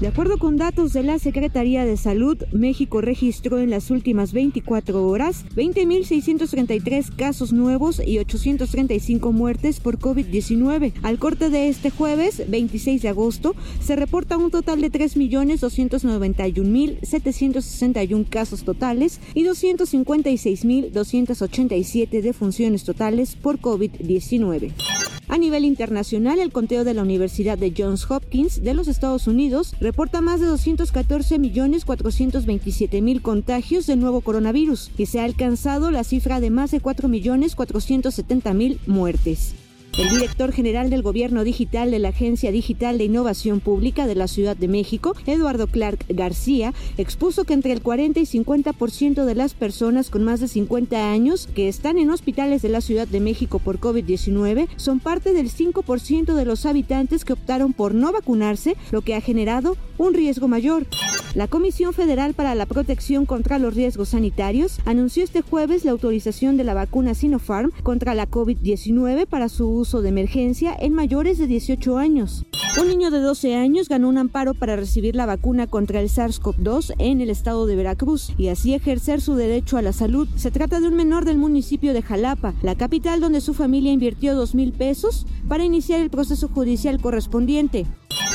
De acuerdo con datos de la Secretaría de Salud, México registró en las últimas 24 horas 20.633 casos nuevos y 835 muertes por COVID-19. Al corte de este jueves, 26 de agosto, se reporta un total de 3.291.761 casos totales y 256.287 defunciones totales por COVID-19. A nivel internacional, el conteo de la Universidad de Johns Hopkins de los Estados Unidos reporta más de 214.427.000 contagios del nuevo coronavirus y se ha alcanzado la cifra de más de 4.470.000 muertes. El director general del Gobierno Digital de la Agencia Digital de Innovación Pública de la Ciudad de México, Eduardo Clark García, expuso que entre el 40 y 50% de las personas con más de 50 años que están en hospitales de la Ciudad de México por COVID-19 son parte del 5% de los habitantes que optaron por no vacunarse, lo que ha generado un riesgo mayor. La Comisión Federal para la Protección contra los Riesgos Sanitarios anunció este jueves la autorización de la vacuna Sinopharm contra la COVID-19 para su uso de emergencia en mayores de 18 años. Un niño de 12 años ganó un amparo para recibir la vacuna contra el SARS-CoV-2 en el estado de Veracruz y así ejercer su derecho a la salud. Se trata de un menor del municipio de Jalapa, la capital donde su familia invirtió 2 mil pesos para iniciar el proceso judicial correspondiente.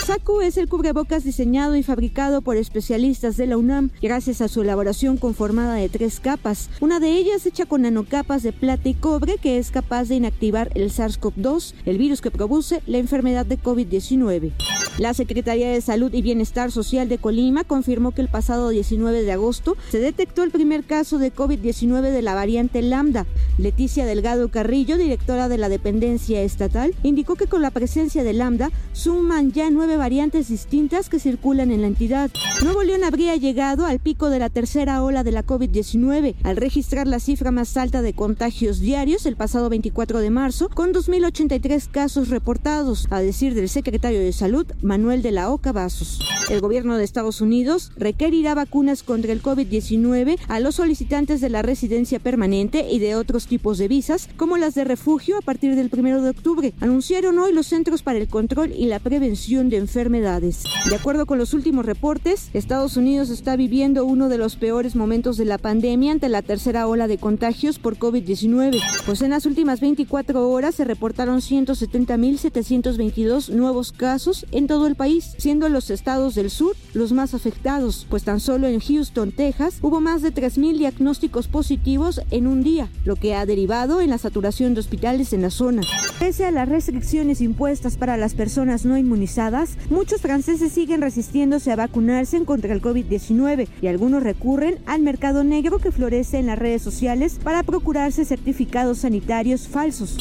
SACU es el cubrebocas diseñado y fabricado por especialistas de la UNAM gracias a su elaboración conformada de tres capas, una de ellas hecha con nanocapas de plata y cobre que es capaz de inactivar el SARS-CoV-2, el virus que produce la enfermedad de COVID-19. La Secretaría de Salud y Bienestar Social de Colima confirmó que el pasado 19 de agosto se detectó el primer caso de COVID-19 de la variante Lambda. Leticia Delgado Carrillo, directora de la dependencia estatal, indicó que con la presencia de Lambda suman ya nueve variantes distintas que circulan en la entidad. Nuevo León habría llegado al pico de la tercera ola de la COVID-19 al registrar la cifra más alta de contagios diarios el pasado 24 de marzo, con 2.083 casos reportados, a decir del secretario de Salud, Manuel de la Oca Vasos. El gobierno de Estados Unidos requerirá vacunas contra el COVID-19 a los solicitantes de la residencia permanente y de otros tipos de visas, como las de refugio, a partir del 1 de octubre, anunciaron hoy los Centros para el Control y la Prevención de Enfermedades. De acuerdo con los últimos reportes, Estados Unidos está viviendo uno de los peores momentos de la pandemia ante la tercera ola de contagios por COVID-19, pues en las últimas 24 horas se reportaron 170.722 nuevos casos en todo el país, siendo los estados del sur los más afectados, pues tan solo en Houston, Texas, hubo más de 3.000 diagnósticos positivos en un día, lo que ha derivado en la saturación de hospitales en la zona. Pese a las restricciones impuestas para las personas no inmunizadas, muchos franceses siguen resistiéndose a vacunarse contra el COVID-19 y algunos recurren al mercado negro que florece en las redes sociales para procurarse certificados sanitarios falsos.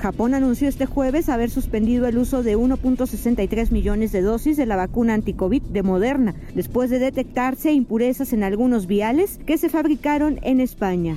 Japón anunció este jueves haber suspendido el uso de 1.63 millones de dosis de la vacuna anticovid de Moderna, después de detectarse impurezas en algunos viales que se fabricaron en España.